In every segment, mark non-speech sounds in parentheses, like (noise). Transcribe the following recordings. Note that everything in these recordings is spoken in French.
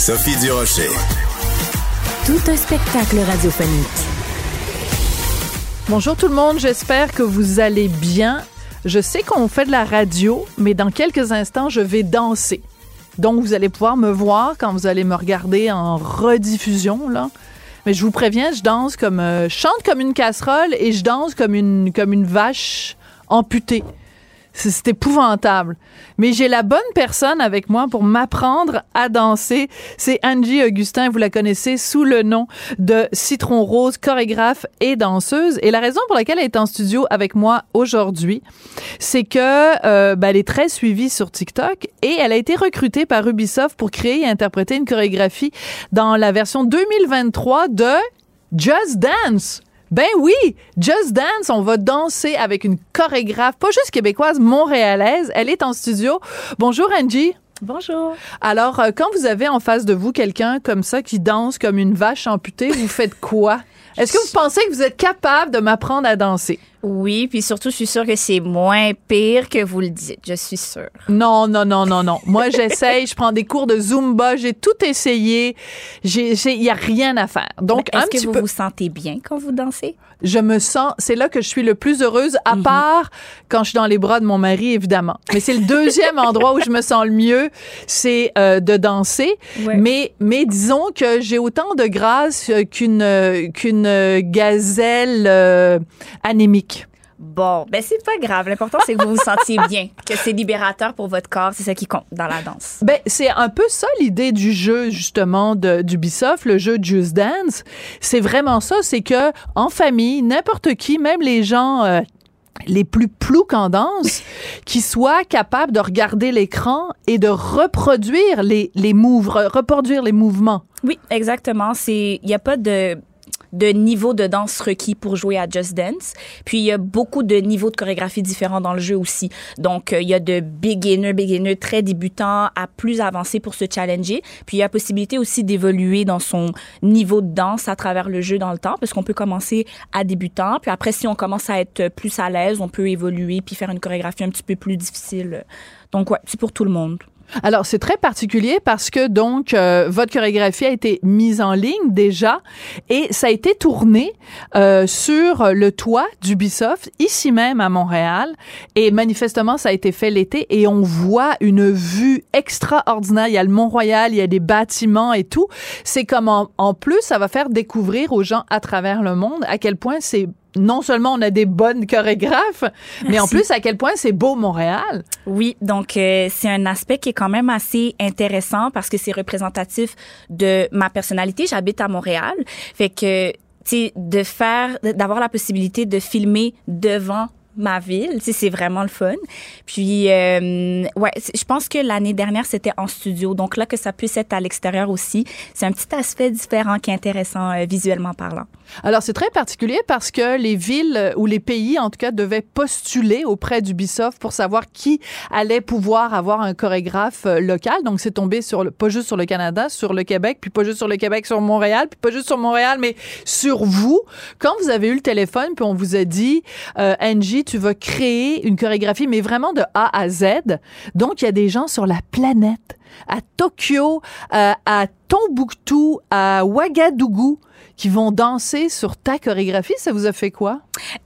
Sophie Durocher. Tout un spectacle radiophonique. Bonjour tout le monde, j'espère que vous allez bien. Je sais qu'on fait de la radio, mais dans quelques instants, je vais danser. Donc, vous allez pouvoir me voir quand vous allez me regarder en rediffusion, là. Mais je vous préviens, je danse comme, euh, je chante comme une casserole et je danse comme une, comme une vache amputée. C'est épouvantable. Mais j'ai la bonne personne avec moi pour m'apprendre à danser. C'est Angie Augustin. Vous la connaissez sous le nom de Citron Rose, chorégraphe et danseuse. Et la raison pour laquelle elle est en studio avec moi aujourd'hui, c'est que euh, ben, elle est très suivie sur TikTok et elle a été recrutée par Ubisoft pour créer et interpréter une chorégraphie dans la version 2023 de Just Dance. Ben oui, Just Dance, on va danser avec une chorégraphe, pas juste québécoise, montréalaise. Elle est en studio. Bonjour Angie. Bonjour. Alors, euh, quand vous avez en face de vous quelqu'un comme ça qui danse comme une vache amputée, vous faites quoi? (laughs) Est-ce que vous pensez que vous êtes capable de m'apprendre à danser? Oui, puis surtout, je suis sûre que c'est moins pire que vous le dites. Je suis sûre. Non, non, non, non, non. Moi, j'essaye. je prends des cours de Zumba. J'ai tout essayé. Il n'y a rien à faire. Donc, Est-ce que vous peu. vous sentez bien quand vous dansez? je me sens, c'est là que je suis le plus heureuse, à Mhm. part quand je suis dans les bras de mon mari, évidemment. Mais c'est le deuxième (laughs) endroit où je me sens le mieux, c'est euh, de danser. Ouais. Mais, mais disons que j'ai autant de grâce euh, qu'une euh, qu'une euh, gazelle euh, anémique. Bon, ben c'est pas grave. L'important, c'est que vous vous sentiez (laughs) bien, que c'est libérateur pour votre corps. C'est ça qui compte dans la danse. Ben, c'est un peu ça l'idée du jeu justement de d'Ubisoft, le jeu Just Dance. C'est vraiment ça, c'est que en famille, n'importe qui, même les gens euh, les plus ploucs en danse, (laughs) qui soient capables de regarder l'écran et de reproduire les les reproduire les mouvements. Oui, exactement. C'est, il y a pas de de niveau de danse requis pour jouer à Just Dance. Puis il y a beaucoup de niveaux de chorégraphie différents dans le jeu aussi. Donc euh, il y a de beginner, beginner très débutant à plus avancé pour se challenger. Puis il y a possibilité aussi d'évoluer dans son niveau de danse à travers le jeu dans le temps parce qu'on peut commencer à débutant. Puis après si on commence à être plus à l'aise, on peut évoluer puis faire une chorégraphie un petit peu plus difficile. Donc ouais, c'est pour tout le monde. Alors, c'est très particulier parce que donc euh, votre chorégraphie a été mise en ligne déjà et ça a été tourné euh, sur le toit d'Ubisoft ici même à Montréal et manifestement ça a été fait l'été et on voit une vue extraordinaire. Il y a le Mont-Royal, il y a des bâtiments et tout. C'est comme en, en plus ça va faire découvrir aux gens à travers le monde à quel point c'est non seulement on a des bonnes chorégraphes, mais en plus à quel point c'est beau Montréal. Oui, donc euh, c'est un aspect qui est quand même assez intéressant parce que c'est représentatif de ma personnalité. J'habite à Montréal, fait que de faire d'avoir la possibilité de filmer devant ma ville, c'est vraiment le fun. Puis euh, ouais, je pense que l'année dernière c'était en studio, donc là que ça puisse être à l'extérieur aussi, c'est un petit aspect différent qui est intéressant euh, visuellement parlant. Alors, c'est très particulier parce que les villes euh, ou les pays, en tout cas, devaient postuler auprès d'Ubisoft pour savoir qui allait pouvoir avoir un chorégraphe local. Donc, c'est tombé sur pas juste sur le Canada, sur le Québec, puis pas juste sur le Québec, sur Montréal, puis pas juste sur Montréal, mais sur vous. Quand vous avez eu le téléphone, puis on vous a dit, euh, Angie, tu vas créer une chorégraphie, mais vraiment de A à Z. Donc, il y a des gens sur la planète, à Tokyo, euh, à Tombouctou, à Ouagadougou, qui vont danser sur ta chorégraphie. Ça vous a fait quoi?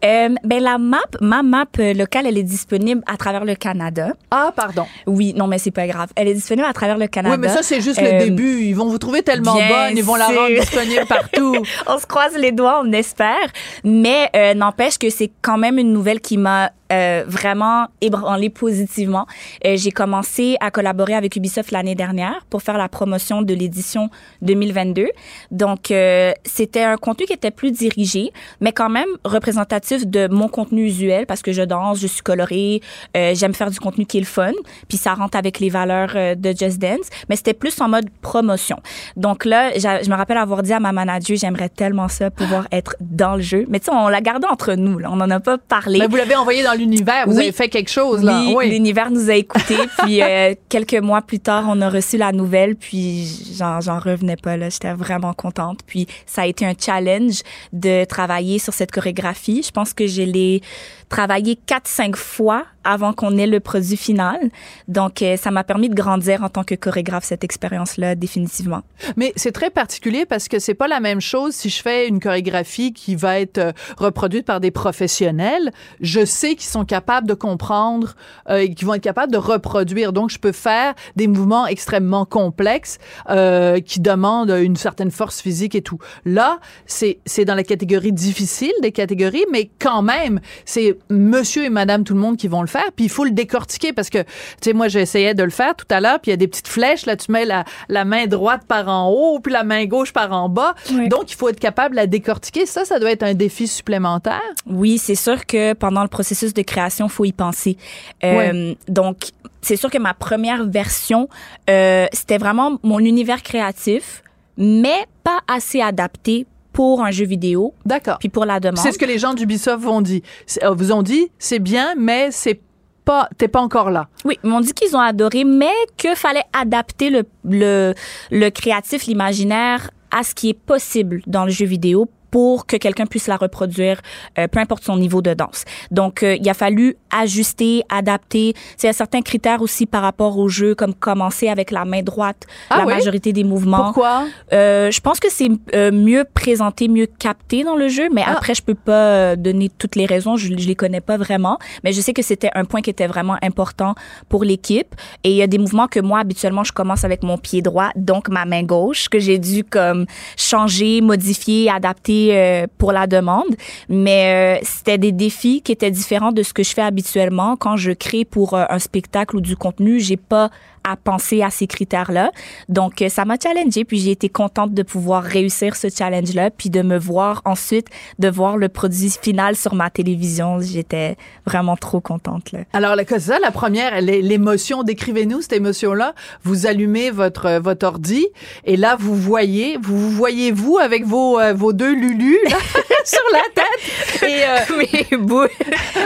Euh, ben la map, ma map euh, locale, elle est disponible à travers le Canada. Ah, pardon. Oui, non, mais c'est pas grave. Elle est disponible à travers le Canada. Oui, mais ça, c'est juste Euh, le début. Ils vont vous trouver tellement bonne, ils vont la rendre disponible partout. (laughs) on se croise les doigts, on espère. Mais euh, n'empêche que c'est quand même une nouvelle qui m'a euh, vraiment ébranlé positivement. Euh, j'ai commencé à collaborer avec Ubisoft l'année dernière pour faire la promotion de l'édition 2022. Donc, euh, c'était un contenu qui était plus dirigé, mais quand même représentatif de mon contenu usuel parce que je danse, je suis colorée, euh, j'aime faire du contenu qui est le fun, puis ça rentre avec les valeurs euh, de Just Dance, mais c'était plus en mode promotion. Donc là, je me rappelle avoir dit à ma manager, j'aimerais tellement ça, pouvoir être dans le jeu. Mais tu sais, on l'a gardé entre nous, là. on n'en a pas parlé. Vous l'avez envoyé l'univers. Vous Oui. avez fait quelque chose, là. Oui, l'univers nous a écoutés. (laughs) puis euh, quelques mois plus tard, on a reçu la nouvelle. Puis j'en, j'en revenais pas là. J'étais vraiment contente. Puis ça a été un challenge de travailler sur cette chorégraphie. Je pense que je l'ai quatre, cinq fois avant qu'on ait le produit final. Donc euh, ça m'a permis de grandir en tant que chorégraphe cette expérience-là définitivement. Mais c'est très particulier parce que c'est pas la même chose si je fais une chorégraphie qui va être euh, reproduite par des professionnels. Je sais qu'ils sont capables de comprendre euh, et qu'ils vont être capables de reproduire. Donc, je peux faire des mouvements extrêmement complexes euh, qui demandent une certaine force physique et tout. Là, c'est c'est dans la catégorie difficile des catégories, mais quand même, c'est monsieur et madame tout le monde qui vont le faire. Puis il faut le décortiquer parce que, tu sais, moi, j'essayais de le faire tout à l'heure, puis il y a des petites flèches. Là, tu mets la, la main droite par en haut, puis la main gauche par en bas. Oui. Donc, il faut être capable de la décortiquer. Ça, ça doit être un défi supplémentaire. Oui, c'est sûr que pendant le processus de création, faut y penser. Euh. Donc, c'est sûr que ma première version, euh, c'était vraiment mon univers créatif, mais pas assez adapté pour un jeu vidéo, D'accord. puis pour la demande. C'est ce que les gens d'Ubisoft vont dit. Euh, vous ont dit, c'est bien, mais c'est pas, t'es pas encore là. Oui, ils m'ont dit qu'ils ont adoré, mais que fallait adapter le, le, le créatif, l'imaginaire à ce qui est possible dans le jeu vidéo pour que quelqu'un puisse la reproduire, euh, peu importe son niveau de danse. Donc, euh, il a fallu ajuster, adapter. C'est certains critères aussi par rapport au jeu, comme commencer avec la main droite, Ah la oui? majorité des mouvements. Pourquoi? Euh, je pense que c'est mieux présenté, mieux capté dans le jeu, mais Ah. après, je peux pas donner toutes les raisons, je, je les connais pas vraiment, mais je sais que c'était un point qui était vraiment important pour l'équipe. Et il y a des mouvements que moi, habituellement, je commence avec mon pied droit, donc ma main gauche, que j'ai dû comme changer, modifier, adapter euh, pour la demande. Mais euh, c'était des défis qui étaient différents de ce que je fais habituellement quand je crée pour euh, un spectacle ou du contenu. J'ai pas à penser à ces critères-là. Donc, euh, ça m'a challengé, puis j'ai été contente de pouvoir réussir ce challenge-là, puis de me voir ensuite, de voir le produit final sur ma télévision. J'étais vraiment trop contente. Là. Alors, la- ça, la première, l'é- l'émotion, décrivez-nous cette émotion-là. Vous allumez votre, euh, votre ordi et là, vous voyez, vous vous voyez vous avec vos, euh, vos deux lulus là, (laughs) sur la tête. Et, euh, (laughs) mes boules,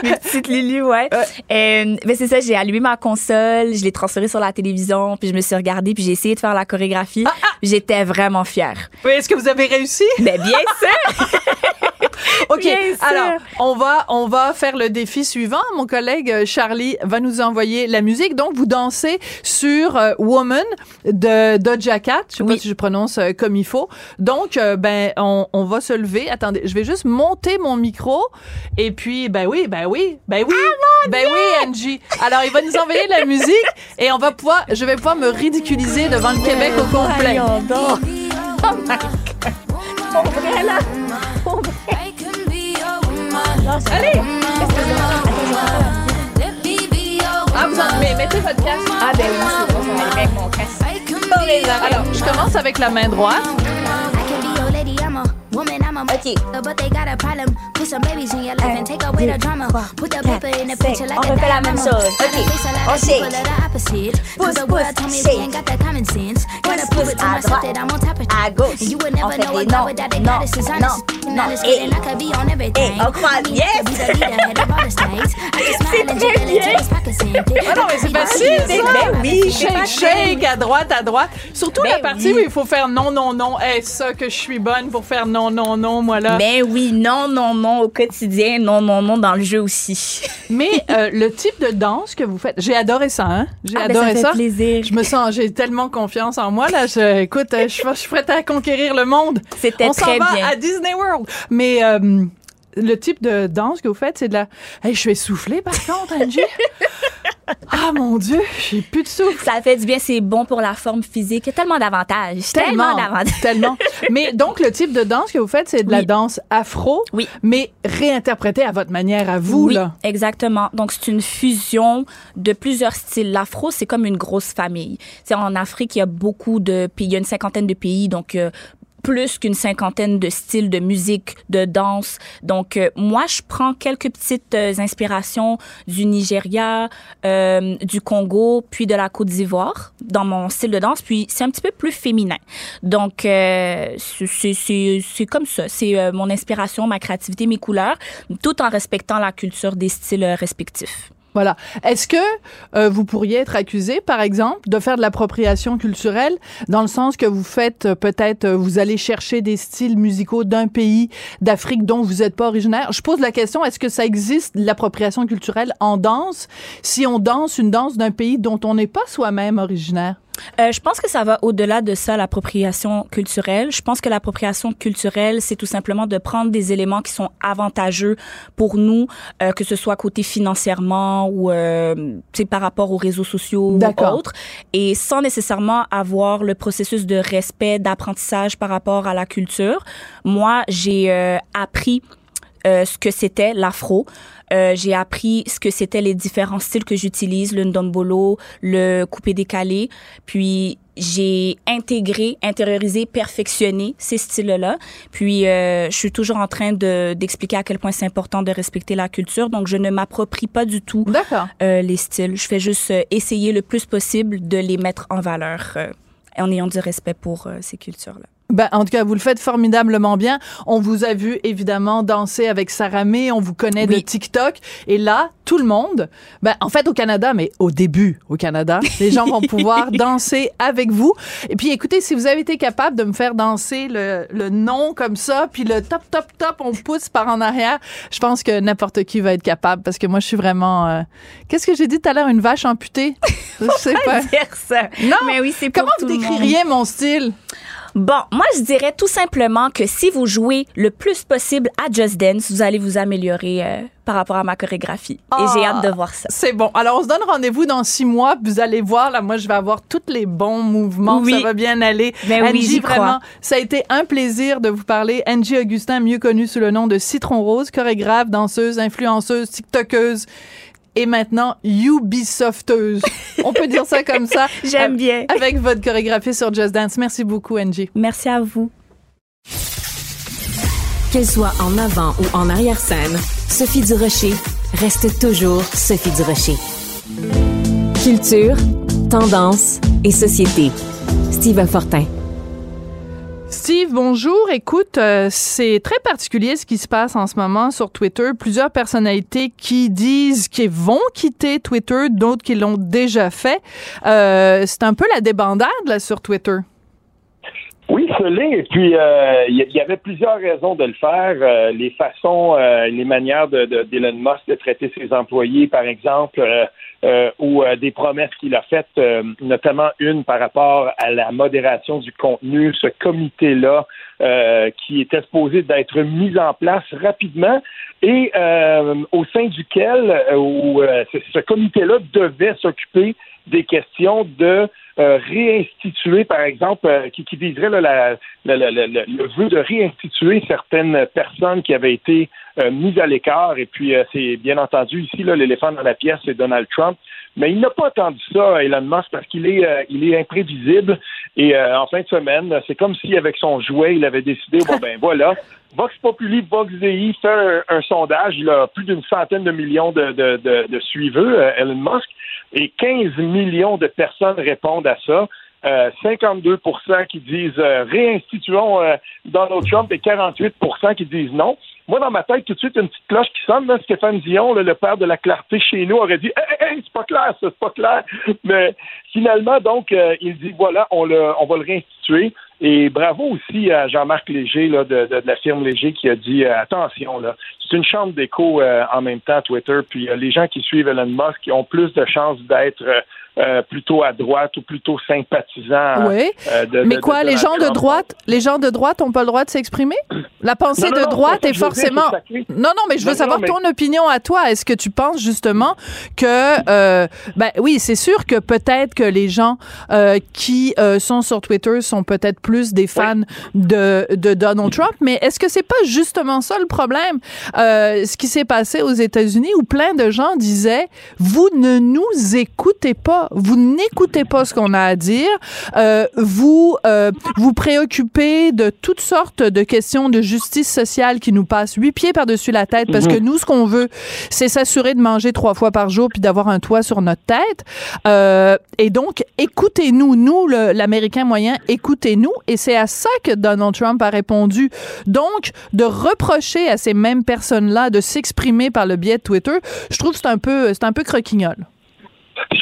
mes petites Lulu, ouais. Euh, mais c'est ça, j'ai allumé ma console, je l'ai transférée sur la télévision, puis je me suis regardée, puis j'ai essayé de faire la chorégraphie. J'étais vraiment fière. oui, est-ce que vous avez réussi? Mais bien sûr! (laughs) (laughs) OK. Alors, on va, on va faire le défi suivant. Mon collègue euh, Charlie va nous envoyer la musique. Donc, vous dansez sur euh, Woman de Doja Cat. Je sais pas si je prononce euh, comme il faut. Donc, euh, ben, on, on va se lever. Attendez, je vais juste monter mon micro. Et puis, ben oui, ben oui, ben oui. ben oui, Angie. Alors, il va nous envoyer la musique (laughs) et on va pouvoir, je vais pouvoir me ridiculiser devant le Québec au complet. Donc. (laughs) Allez! Ah, vous en, mais mettez votre casque. Ah ben oui, c'est bon, ça va aller avec mon casque. Alors, je commence avec la main droite. Ok. But they got a problem. Put some babies in your life and take away the drama. Put the paper in the picture like On a refait la même chose. I can Ok. On shake. Pousse, pousse, shake. Pousse, to à droite. À gauche. And you would On never fait know des a non, non, non, honest. non. Honest, Hey. and I could be on everything. Hey, croise. I (laughs) Yes. empty. Ah non, mais c'est facile, c'est- ça. ben oui, c'est shake, facile. shake, à droite, à droite. Surtout Ben la partie oui. où il faut faire non, non, non. Eh, ça que je suis bonne pour faire non, non, non, moi là. Ben oui, non, non, non au quotidien, non, non, non dans le jeu aussi. (laughs) Mais euh, le type de danse que vous faites, j'ai adoré ça, hein. J'ai Ah, ben, adoré ça ça. fait plaisir. Je me sens, j'ai tellement confiance en moi là. Je, écoute, euh, je, suis- je suis prête à conquérir le monde. C'était On s'en très va bien. à Disney World. Mais euh, le type de danse que vous faites, c'est de la. Hey, je suis essoufflée par contre, Angie. (laughs) Ah mon Dieu, j'ai plus de souffle. Ça fait du bien, c'est bon pour la forme physique. Il y a tellement d'avantages. Tellement, d'avantages. Tellement. Mais donc, le type de danse que vous faites, c'est de la danse afro, Oui. mais réinterprétée à votre manière, à vous, oui, là. exactement. Donc, c'est une fusion de plusieurs styles. L'afro, c'est comme une grosse famille. C'est en Afrique, il y a beaucoup de pays, il y a une cinquantaine de pays, donc euh, plus qu'une cinquantaine de styles de musique, de danse. Donc, euh, moi, je prends quelques petites euh, inspirations du Nigeria, euh, du Congo, puis de la Côte d'Ivoire dans mon style de danse. Puis, c'est un petit peu plus féminin. Donc, euh, c'est- comme ça. C'est euh, mon inspiration, ma créativité, mes couleurs, tout en respectant la culture des styles euh, respectifs. Voilà. Est-ce que euh, vous pourriez être accusé, par exemple, de faire de l'appropriation culturelle, dans le sens que vous faites euh, peut-être, euh, vous allez chercher des styles musicaux d'un pays d'Afrique dont vous n'êtes pas originaire? Je pose la question, est-ce que ça existe l'appropriation culturelle en danse si on danse une danse d'un pays dont on n'est pas soi-même originaire? Euh, je pense que ça va au-delà de ça, l'appropriation culturelle. Je pense que l'appropriation culturelle, c'est tout simplement de prendre des éléments qui sont avantageux pour nous, euh, que ce soit côté financièrement ou euh, par rapport aux réseaux sociaux ou autres, et sans nécessairement avoir le processus de respect, d'apprentissage par rapport à la culture. Moi, j'ai euh, appris euh, ce que c'était l'afro. Euh, j'ai appris ce que c'était les différents styles que j'utilise, le ndombolo, le coupé décalé. Puis j'ai intégré, intériorisé, perfectionné ces styles-là. Puis euh, je suis toujours en train de d'expliquer à quel point c'est important de respecter la culture. Donc je ne m'approprie pas du tout euh, les styles. Je fais juste euh, essayer le plus possible de les mettre en valeur euh, en ayant du respect pour ces cultures-là. Ben, en tout cas, vous le faites formidablement bien. On vous a vu évidemment danser avec Sarah May, on vous connaît de. TikTok. Et là, tout le monde, ben, en fait au Canada, mais au début au Canada, (laughs) les gens vont pouvoir danser avec vous. Et puis écoutez, si vous avez été capable de me faire danser le, le nom comme ça, puis le top, top, top, on pousse par en arrière, je pense que n'importe qui va être capable parce que moi, je suis vraiment... euh, Qu'est-ce que j'ai dit tout à l'heure? Une vache amputée? (laughs) Je sais pas. Dire ça. Non, mais oui, c'est Comment vous décririez mon style? Bon, moi, je dirais tout simplement que si vous jouez le plus possible à Just Dance, vous allez vous améliorer euh, par rapport à ma chorégraphie. Et j'ai Ah. hâte de voir ça. C'est bon. Alors, on se donne rendez-vous dans six mois. Vous allez voir, là, moi, je vais avoir tous les bons mouvements. Oui. Ça va bien aller. Ben oui, Angie, crois. vraiment, ça a été un plaisir de vous parler. Angie Augustin, mieux connue sous le nom de Citron Rose, chorégraphe, danseuse, influenceuse, tiktokeuse et maintenant Ubisofteuse. (laughs) On peut dire ça comme ça. J'aime bien. Avec votre chorégraphie sur Just Dance. Merci beaucoup, Angie. Merci à vous. Qu'elle soit en avant ou en arrière-scène, Sophie Durocher reste toujours Sophie Durocher. Culture, tendance et société. Steve Fortin. Steve, bonjour. Écoute, euh, c'est très particulier ce qui se passe en ce moment sur Twitter. Plusieurs personnalités qui disent qu'ils vont quitter Twitter, d'autres qui l'ont déjà fait. Euh, c'est un peu la débandade là sur Twitter. Oui, ce l'est. Et puis, euh, il y, y avait plusieurs raisons de le faire. Euh, les façons, euh, les manières de, de, d'Elon Musk de traiter ses employés, par exemple, euh, euh, ou euh, des promesses qu'il a faites, euh, notamment une par rapport à la modération du contenu, ce comité-là euh, qui était supposé d'être mis en place rapidement et euh, au sein duquel euh, où, euh, ce comité-là devait s'occuper des questions de euh, réinstituer, par exemple, euh, qui, qui viserait là, la, la- le vœu de réinstituer certaines personnes qui avaient été euh, mises à l'écart. Et puis, euh, c'est bien entendu ici, l'éléphant dans la pièce, c'est Donald Trump. Mais il n'a pas attendu ça, Elon Musk, parce qu'il est, euh, il est imprévisible. Et euh, en fin de semaine, c'est comme si avec son jouet, il avait décidé, bon ben voilà, (laughs) Vox Populi, Vox Dei fait un, un sondage. Il a plus d'une centaine de millions de, de, de, de suiveux, euh, Elon Musk, et 15 millions de personnes répondent à ça. Euh, 52% qui disent euh, réinstituons euh, Donald Trump et 48% qui disent non. Moi, dans ma tête, tout de suite, une petite cloche qui sonne. Là, Stéphane Dion, là, le père de la clarté chez nous, aurait dit c'est pas clair, ça, c'est pas clair. Mais finalement, donc, euh, il dit voilà, on, le, on va le réinstituer. Et bravo aussi à Jean-Marc Léger là, de, de, de la firme Léger qui a dit euh, attention, là, c'est une chambre d'écho euh, en même temps, Twitter. Puis euh, les gens qui suivent Elon Musk ont plus de chances d'être euh, plutôt à droite ou plutôt sympathisants. Oui. euh, de- Mais de- quoi, de les gens de droite, les gens de droite ont pas le droit de s'exprimer? La pensée Non, non, de droite est dire, forcément. Non, non, mais je veux savoir mais- ton opinion à toi. Est-ce que tu penses justement que, euh, ben oui, c'est sûr que peut-être que les gens qui sont sur Twitter sont peut-être plus des fans de, de Donald Trump, mais est-ce que c'est pas justement ça le problème? Ce qui s'est passé aux États-Unis où plein de gens disaient, vous ne nous écoutez pas, vous n'écoutez pas ce qu'on a à dire, euh, vous euh, vous préoccupez de toutes sortes de questions de justice sociale qui nous passent huit pieds par-dessus la tête parce que nous, ce qu'on veut, c'est s'assurer de manger trois fois par jour puis d'avoir un toit sur notre tête. Euh, et donc, écoutez-nous, nous, l'Américain moyen, écoutez-nous. Et c'est à ça que Donald Trump a répondu. Donc, de reprocher à ces mêmes personnes-là de s'exprimer par le biais de Twitter, je trouve que c'est un peu, c'est un peu croquignol.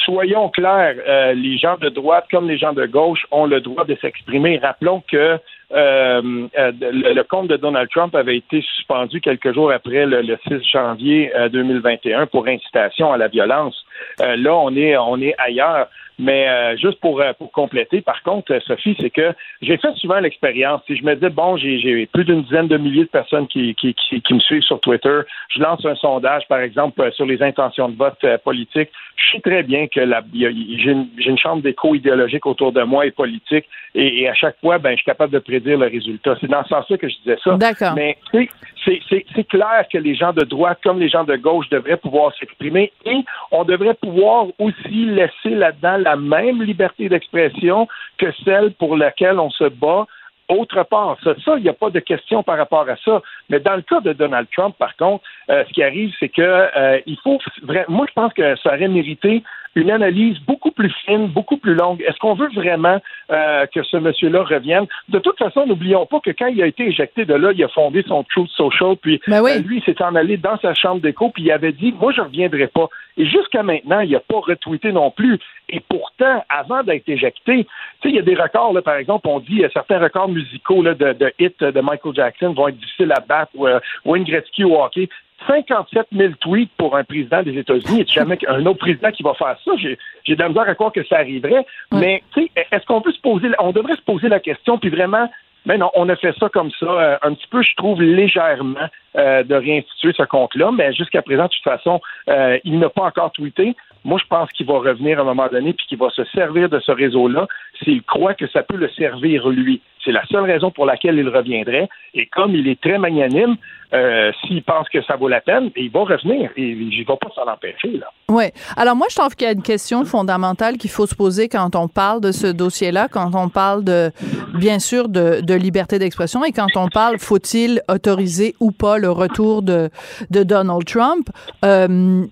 Soyons clairs, euh, les gens de droite comme les gens de gauche ont le droit de s'exprimer. Rappelons que euh, euh, le, compte de Donald Trump avait été suspendu quelques jours après le, le 6 janvier euh, 2021 pour incitation à la violence. Là, on est on est ailleurs. Mais euh, juste pour, euh, pour compléter, par contre, euh, Sophie, c'est que j'ai fait souvent l'expérience. Si je me dis, bon, j'ai plus d'une dizaine de milliers de personnes qui, qui, qui, qui me suivent sur Twitter, je lance un sondage, par exemple, euh, sur les intentions de vote politique. Je sais très bien que j'ai une, chambre d'écho idéologique autour de moi et politique, et, et à chaque fois, ben, je suis capable de prédire le résultat. C'est dans ce sens-là que je disais ça. D'accord. Mais c'est clair que les gens de droite comme les gens de gauche devraient pouvoir s'exprimer et on devrait pouvoir aussi laisser là-dedans la même liberté d'expression que celle pour laquelle on se bat autre part. Ça, il n'y a pas de question par rapport à ça. Mais dans le cas de Donald Trump, par contre, euh, ce qui arrive, c'est que euh, il faut moi je pense que ça aurait mérité une analyse beaucoup plus fine, beaucoup plus longue. Est-ce qu'on veut vraiment euh, que ce monsieur-là revienne? De toute façon, n'oublions pas que quand il a été éjecté de là, il a fondé son Truth Social, puis Ben oui. euh, lui, il s'est en allé dans sa chambre d'écho, puis il avait dit, moi, je reviendrai pas. Et jusqu'à maintenant, il n'a pas retweeté non plus. Et pourtant, avant d'être éjecté, tu sais, il y a des records, là, par exemple, on dit euh, certains records musicaux là, de, de hits de Michael Jackson vont être difficiles à battre, ou euh, Wayne Gretzky au hockey. 57 000 tweets pour un président des États-Unis. Et jamais un autre président qui va faire ça? J'ai j'ai de la misère à croire que ça arriverait. Mais, tu sais, est-ce qu'on peut se poser, on devrait se poser la question, puis vraiment, mais non, on a fait ça comme ça, euh, un petit peu, je trouve, légèrement, euh, de réinstituer ce compte-là. Mais jusqu'à présent, de toute façon, euh, il n'a pas encore tweeté. Moi, je pense qu'il va revenir à un moment donné, puis qu'il va se servir de ce réseau-là s'il croit que ça peut le servir lui. C'est la seule raison pour laquelle il reviendrait. Et comme il est très magnanime, euh, s'il pense que ça vaut la peine, il va revenir. Il ne va pas s'en empêcher. Oui. Alors moi, je trouve qu'il y a une question fondamentale qu'il faut se poser quand on parle de ce dossier-là, quand on parle de, bien sûr, de, liberté d'expression et quand on parle, faut-il autoriser ou pas le retour de, de Donald Trump? Euh,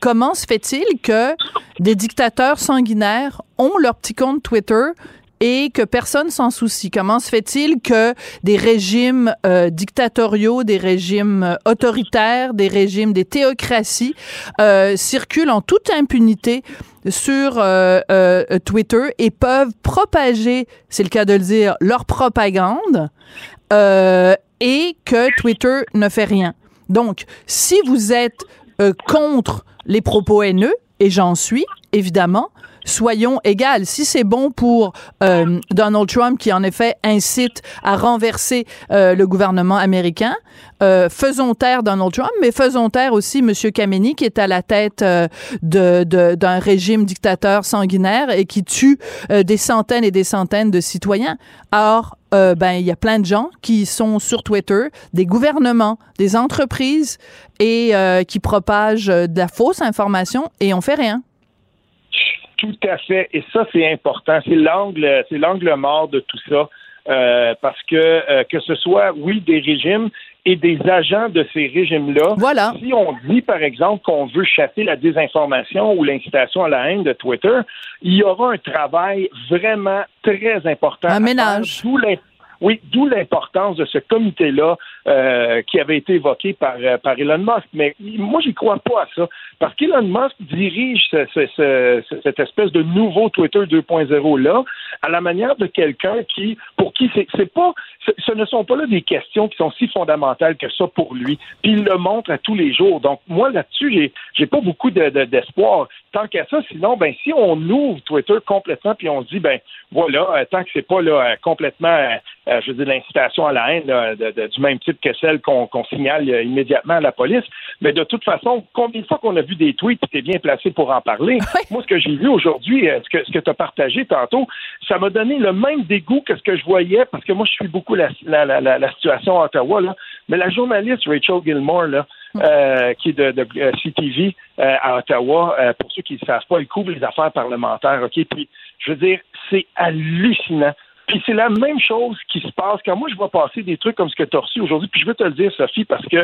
comment se fait-il que des dictateurs sanguinaires ont leur petit compte Twitter et que personne s'en soucie? Comment se fait-il que des régimes euh, dictatoriaux, des régimes euh, autoritaires, des régimes, des théocraties euh, circulent en toute impunité sur euh, euh, Twitter et peuvent propager, c'est le cas de le dire, leur propagande euh, et que Twitter ne fait rien. Donc, si vous êtes euh, contre les propos haineux, et j'en suis, évidemment, soyons égales. Si c'est bon pour euh, Donald Trump, qui en effet incite à renverser euh, le gouvernement américain, euh, faisons taire Donald Trump, mais faisons taire aussi M. Khamenei, qui est à la tête euh, de- de- d'un régime dictateur sanguinaire et qui tue euh, des centaines et des centaines de citoyens. Or, euh, ben il y a plein de gens qui sont sur Twitter, des gouvernements, des entreprises et euh, qui propagent euh, de la fausse information et on fait rien. Tout à fait. Et ça, c'est important. C'est l'angle, c'est l'angle mort de tout ça. Euh, parce que euh, que ce soit, oui, des régimes et des agents de ces régimes-là. Voilà. Si on dit, par exemple, qu'on veut chasser la désinformation ou l'incitation à la haine de Twitter, il y aura un travail vraiment très important. Un ménage. Oui, d'où l'importance de ce comité-là euh, qui avait été évoqué par, euh, par Elon Musk. Mais moi, j'y crois pas à ça. Parce qu'Elon Musk dirige ce, ce, ce, cette espèce de nouveau Twitter 2.0-là à la manière de quelqu'un qui, pour qui c'est, pas, ce ne sont pas là des questions qui sont si fondamentales que ça pour lui. Puis il le montre à tous les jours. Donc, moi, là-dessus, j'ai, pas beaucoup de, de, d'espoir. Tant qu'à ça, sinon, ben, si on ouvre Twitter complètement puis on dit, ben, voilà, euh, tant que c'est pas là, complètement, euh, je veux dire, l'incitation à la haine là, de, de, du même type que celle qu'on, signale euh, immédiatement à la police, mais de toute façon, combien de fois qu'on a vu des tweets, tu es bien placé pour en parler? (laughs) Moi, ce que j'ai vu aujourd'hui, ce que, ce que tu as partagé tantôt, ça m'a donné le même dégoût que ce que je voyais, parce que moi, je suis beaucoup la, la, la, la situation à Ottawa, là, mais la journaliste Rachel Gilmore, là, euh, qui est de, de CTV euh, à Ottawa, euh, pour ceux qui ne savent pas, il couvre les affaires parlementaires, OK? Puis, je veux dire, c'est hallucinant. Puis c'est la même chose qui se passe quand moi je vois passer des trucs comme ce que tu as reçu aujourd'hui. Puis je veux te le dire, Sophie, parce que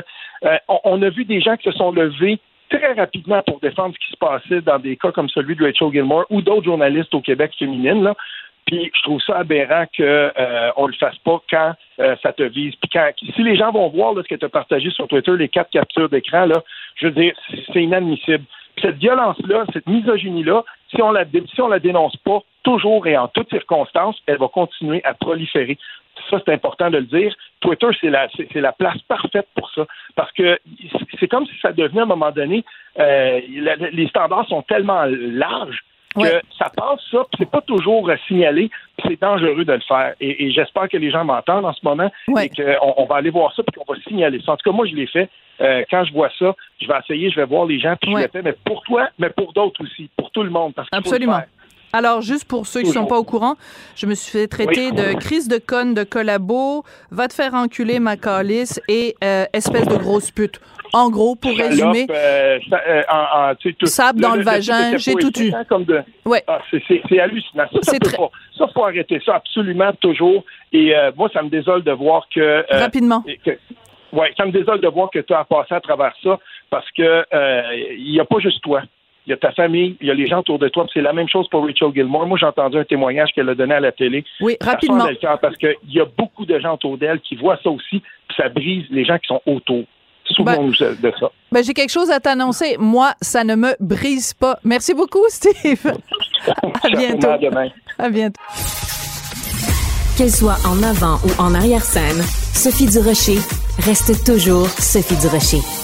euh, on, on, a vu des gens qui se sont levés très rapidement pour défendre ce qui se passait dans des cas comme celui de Rachel Gilmore ou d'autres journalistes au Québec féminines. Là. Puis je trouve ça aberrant qu'on euh, ne le fasse pas quand euh, ça te vise. Puis quand, si les gens vont voir là, ce que tu as partagé sur Twitter, les quatre captures d'écran, là, je veux dire, c'est inadmissible. Puis cette violence-là, cette misogynie-là, si on la si on la dénonce pas toujours et en toutes circonstances, elle va continuer à proliférer. Ça, c'est important de le dire. Twitter, c'est la, c'est, la place parfaite pour ça. Parce que c'est comme si ça devenait à un moment donné, euh, les standards sont tellement larges que ouais. ça passe ça, puis c'est pas toujours signalé, puis c'est dangereux de le faire. Et, et j'espère que les gens m'entendent en ce moment ouais. et qu'on on va aller voir ça, puis qu'on va signaler ça. En tout cas, moi, je l'ai fait. Euh, quand je vois ça, je vais essayer, je vais voir les gens, puis ouais. je le fais, mais pour toi, mais pour d'autres aussi, pour tout le monde. Parce Absolument. Alors, juste pour ceux qui ne sont pas au courant, je me suis fait traiter oui. de crise de conne, de collabo, va te faire enculer ma calice et euh, espèce de grosse pute. En gros, pour résumer, euh, ça, euh, en, en, tout, sable dans le, le vagin, j'ai tout eu. De, ouais. ah, c'est hallucinant. Ça, ça, très... pas, ça, faut arrêter ça absolument toujours. Et euh, moi, ça me désole de voir que... euh, Rapidement. Oui, ça me désole de voir que tu as passé à travers ça parce que il n'y a pas juste toi il y a ta famille, il y a les gens autour de toi. C'est la même chose pour Rachel Gilmore. Moi, j'ai entendu un témoignage qu'elle a donné à la télé. Oui, rapidement. Ça parce qu'il y a beaucoup de gens autour d'elle qui voient ça aussi, puis ça brise les gens qui sont autour. Souvenons-nous ben, de ça. Ben, j'ai quelque chose à t'annoncer. Moi, ça ne me brise pas. Merci beaucoup, Steve. (laughs) à bientôt. À demain. À bientôt. Qu'elle soit en avant ou en arrière-scène, Sophie Durocher reste toujours Sophie Durocher.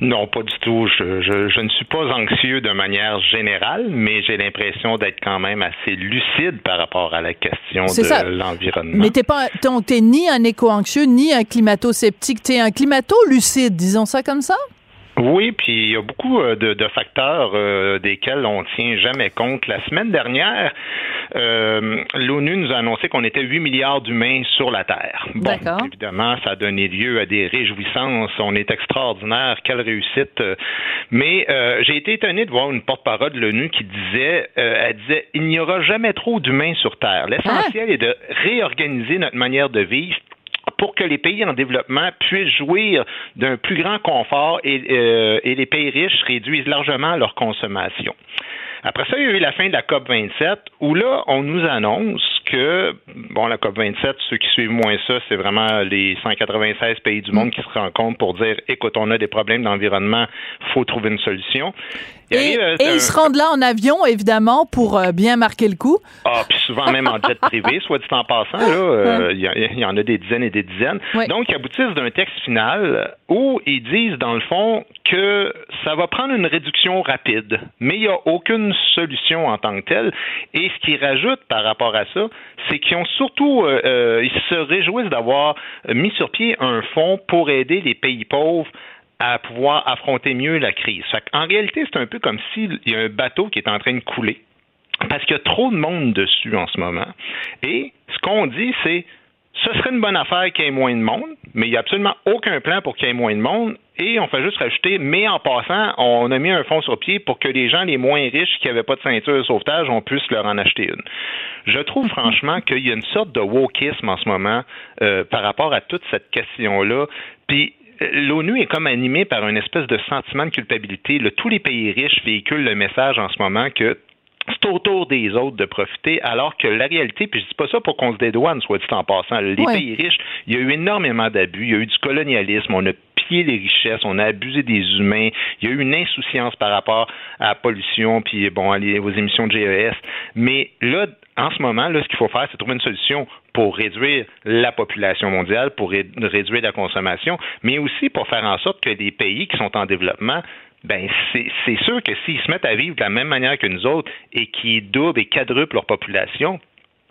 non, pas du tout. Je, je, je, ne suis pas anxieux de manière générale, mais j'ai l'impression d'être quand même assez lucide par rapport à la question de l'environnement. Mais t'es pas, t'es ni un éco-anxieux, ni un climato-sceptique. T'es un climato-lucide, disons ça comme ça? Oui, puis il y a beaucoup de, de facteurs euh, desquels on tient jamais compte. La semaine dernière, euh, l'ONU nous a annoncé qu'on était 8 milliards d'humains sur la Terre. Bon, évidemment, ça a donné lieu à des réjouissances. On est extraordinaire, quelle réussite. Mais euh, j'ai été étonné de voir une porte-parole de l'ONU qui disait, elle disait, il n'y aura jamais trop d'humains sur Terre. L'essentiel ah. est de réorganiser notre manière de vivre pour que les pays en développement puissent jouir d'un plus grand confort et, euh, et, les pays riches réduisent largement leur consommation. Après ça, il y a eu la fin de la COP 27, où là, on nous annonce que, bon, la COP 27, ceux qui suivent moins ça, c'est vraiment les 196 pays du monde qui se rencontrent pour dire, écoute, on a des problèmes d'environnement, faut trouver une solution. Et, et, et ils se rendent là en avion, évidemment, pour euh, bien marquer le coup. Ah, puis souvent même en jet privé, (laughs) soit dit en passant, là, euh, il euh, y, y, en a des dizaines et des dizaines. Oui. Donc, ils aboutissent d'un texte final où ils disent, dans le fond, que ça va prendre une réduction rapide, mais il n'y a aucune solution en tant que telle. Et ce qu'ils rajoutent par rapport à ça, c'est qu'ils ont surtout, euh, ils se réjouissent d'avoir mis sur pied un fonds pour aider les pays pauvres à pouvoir affronter mieux la crise. en réalité, c'est un peu comme s'il y a un bateau qui est en train de couler parce qu'il y a trop de monde dessus en ce moment. Et ce qu'on dit, c'est ce serait une bonne affaire qu'il y ait moins de monde, mais il n'y a absolument aucun plan pour qu'il y ait moins de monde. Et on fait juste rajouter, mais en passant, on a mis un fonds sur pied pour que les gens les moins riches qui n'avaient pas de ceinture de sauvetage, on puisse leur en acheter une. Je trouve franchement qu'il y a une sorte de wokisme en ce moment euh, par rapport à toute cette question-là. Puis l'ONU est comme animée par une espèce de sentiment de culpabilité. tous les pays riches véhiculent le message en ce moment que c'est autour des autres de profiter, alors que la réalité, puis je dis pas ça pour qu'on se dédouane, soit dit en passant, les pays riches, il y a eu énormément d'abus, il y a eu du colonialisme, on a pillé les richesses, on a abusé des humains, il y a eu une insouciance par rapport à la pollution, puis bon, aux émissions de GES. Mais là, en ce moment, là, ce qu'il faut faire, c'est trouver une solution pour réduire la population mondiale, pour réduire la consommation, mais aussi pour faire en sorte que les pays qui sont en développement ben c'est sûr que s'ils se mettent à vivre de la même manière que nous autres et qu'ils doublent et quadruplent leur population,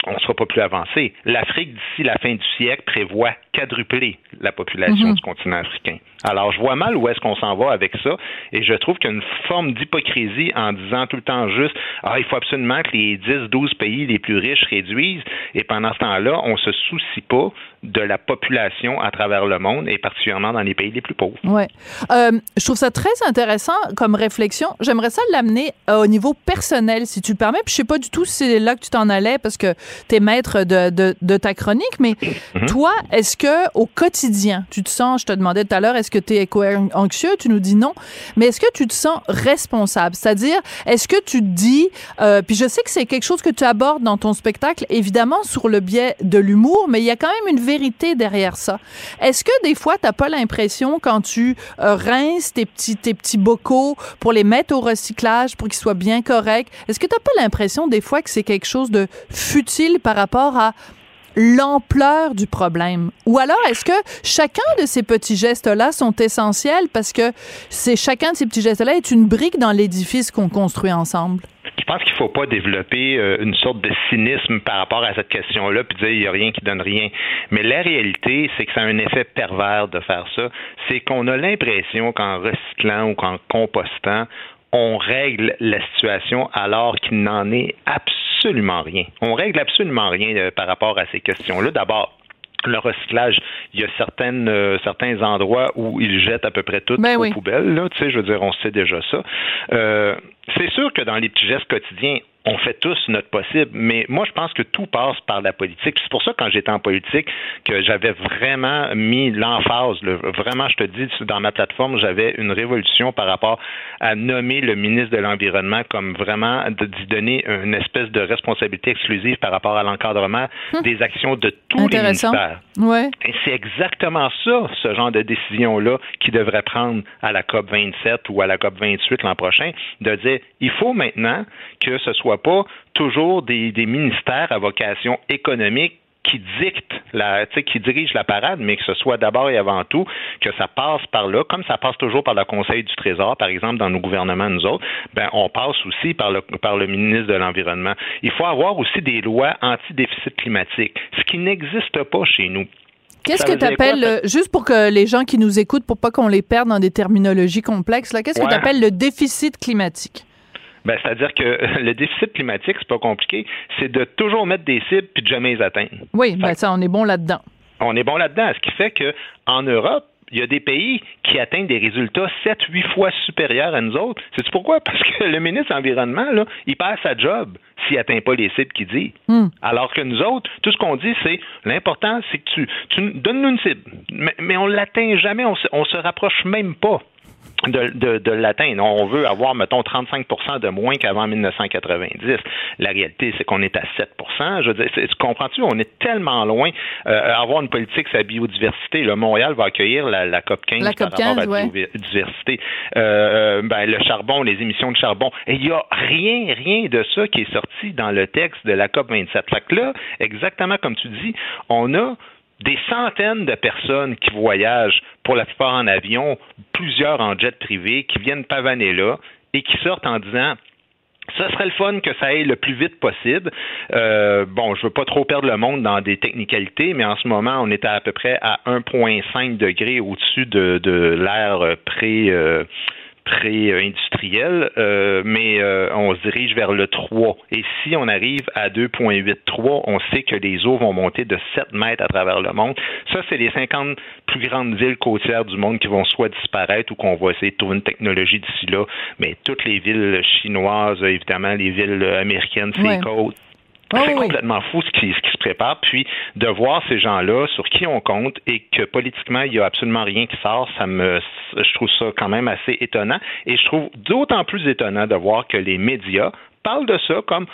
on ne sera pas plus avancé. L'Afrique, d'ici la fin du siècle, prévoit quadrupler la population mhm. du continent africain. Alors, je vois mal où est-ce qu'on s'en va avec ça, et je trouve qu'il y a une forme d'hypocrisie en disant tout le temps juste, ah, il faut absolument que les 10, 12 pays les plus riches réduisent, et pendant ce temps-là, on se soucie pas de la population à travers le monde, et particulièrement dans les pays les plus pauvres. Ouais. Euh, je trouve ça très intéressant comme réflexion. J'aimerais ça l'amener euh, au niveau personnel, si tu le permets. Puis je sais pas du tout si c'est là que tu t'en allais, parce que tu es maître de, de, de, ta chronique, mais mhm. toi, est-ce que au quotidien, tu te sens, je te demandais tout à l'heure, est-ce que tu es éco-anxieux? Tu nous dis non. Mais est-ce que tu te sens responsable? C'est-à-dire, est-ce que tu te dis, euh, puis je sais que c'est quelque chose que tu abordes dans ton spectacle, évidemment sur le biais de l'humour, mais il y a quand même une vérité derrière ça. Est-ce que des fois, tu n'as pas l'impression quand tu euh, rinces tes petits, tes petits bocaux pour les mettre au recyclage, pour qu'ils soient bien corrects, est-ce que tu n'as pas l'impression des fois que c'est quelque chose de futile par rapport à l'ampleur du problème? Ou alors, est-ce que chacun de ces petits gestes-là sont essentiels parce que c'est chacun de ces petits gestes-là est une brique dans l'édifice qu'on construit ensemble? Je pense qu'il ne faut pas développer euh, une sorte de cynisme par rapport à cette question-là, puis dire il n'y a rien qui donne rien. Mais la réalité, c'est que ça a un effet pervers de faire ça. C'est qu'on a l'impression qu'en recyclant ou qu'en compostant, on règle la situation alors qu'il n'en est absolument rien. On règle absolument rien euh, par rapport à ces questions-là. D'abord, le recyclage, il y a certaines, euh, certains endroits où ils jettent à peu près tout ben aux poubelles. Là, tu sais, je veux dire, on sait déjà ça. Euh, c'est sûr que dans les petits gestes quotidiens, on fait tous notre possible, mais moi, je pense que tout passe par la politique. C'est pour ça, quand j'étais en politique, que j'avais vraiment mis l'emphase. Vraiment, je te dis, dans ma plateforme, j'avais une révolution par rapport à nommer le ministre de l'Environnement comme vraiment d'y donner une espèce de responsabilité exclusive par rapport à l'encadrement hum. des actions de tous les ministères. Ouais. Et c'est exactement ça, ce genre de décision-là, qui devrait prendre à la COP 27 ou à la COP 28 l'an prochain, de dire il faut maintenant que ce soit pas toujours des, ministères à vocation économique qui dictent la, qui dirigent la parade, mais que ce soit d'abord et avant tout que ça passe par là, comme ça passe toujours par le Conseil du Trésor, par exemple, dans nos gouvernements, nous autres, ben, on passe aussi par le, par le ministre de l'Environnement. Il faut avoir aussi des lois anti-déficit climatique, ce qui n'existe pas chez nous. Qu'est-ce que tu appelles, juste pour que les gens qui nous écoutent, pour pas qu'on les perde dans des terminologies complexes, qu'est-ce que tu appelles le déficit climatique? Ben, c'est-à-dire que (laughs) le déficit climatique, c'est pas compliqué, c'est de toujours mettre des cibles puis de jamais les atteindre. Oui, ben ça, on est bon là-dedans. On est bon là-dedans, ce qui fait que en Europe, il y a des pays qui atteignent des résultats 7-8 fois supérieurs à nous autres. C'est pourquoi? (laughs) Parce que le ministre de l'Environnement, là, il perd sa job s'il n'atteint pas les cibles qu'il dit. Hmm. Alors que nous autres, tout ce qu'on dit, c'est l'important, c'est que tu, tu donnes-nous une cible. Mais, on ne l'atteint jamais, on se, on se rapproche même pas de, de, l'atteindre. On veut avoir, mettons, 35% de moins qu'avant 1990. La réalité, c'est qu'on est à 7% Je veux dire, tu comprends-tu? On est tellement loin. Euh, avoir une politique sur la biodiversité. Le Montréal va accueillir la, COP 15 par rapport à la biodiversité. Euh, euh, ben, le charbon, les émissions de charbon. Et il n'y a rien, rien de ça qui est sorti dans le texte de la COP 27. Fait que là, exactement comme tu dis, on a des centaines de personnes qui voyagent, pour la plupart en avion, plusieurs en jet privé, qui viennent pavaner là et qui sortent en disant ça serait le fun que ça aille le plus vite possible. Euh, bon, je veux pas trop perdre le monde dans des technicalités, mais en ce moment, on est à, peu près à 1,5 degré au-dessus de, de l'ère pré, euh, pré-industriel, euh, mais euh, on se dirige vers le 3. Et si on arrive à 2,83, on sait que les eaux vont monter de 7 mètres à travers le monde. Ça, c'est les 50 plus grandes villes côtières du monde qui vont soit disparaître ou qu'on va essayer de trouver une technologie d'ici là. Mais toutes les villes chinoises, évidemment, les villes américaines, ces côtes, Oh c'est complètement fou ce qui, ce qui, se prépare. Puis de voir ces gens-là sur qui on compte et que politiquement, il n'y a absolument rien qui sort, ça me, je trouve ça quand même assez étonnant. Et je trouve d'autant plus étonnant de voir que les médias parlent de ça comme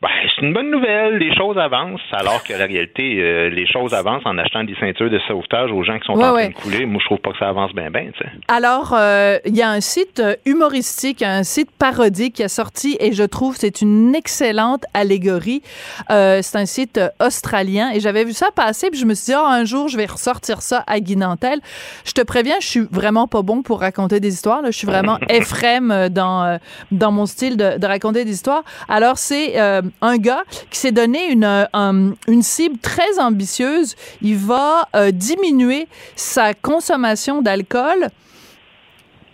ben, c'est une bonne nouvelle, les choses avancent, alors que la réalité, euh, les choses avancent en achetant des ceintures de sauvetage aux gens qui sont en train de couler. Moi, je trouve pas que ça avance bien, bien. Alors, euh, il y a un site euh, humoristique, un site parodique qui a sorti, et je trouve c'est une excellente allégorie. c'est un site australien, et j'avais vu ça passer, puis je me suis dit, oh, un jour, je vais ressortir ça à Guinantel. Je te préviens, je suis vraiment pas bon pour raconter des histoires. Là. Je suis vraiment (laughs) Ephrem dans, dans mon style de, de raconter des histoires. Alors, c'est un gars qui s'est donné une, euh, une cible très ambitieuse. Il va euh, diminuer sa consommation d'alcool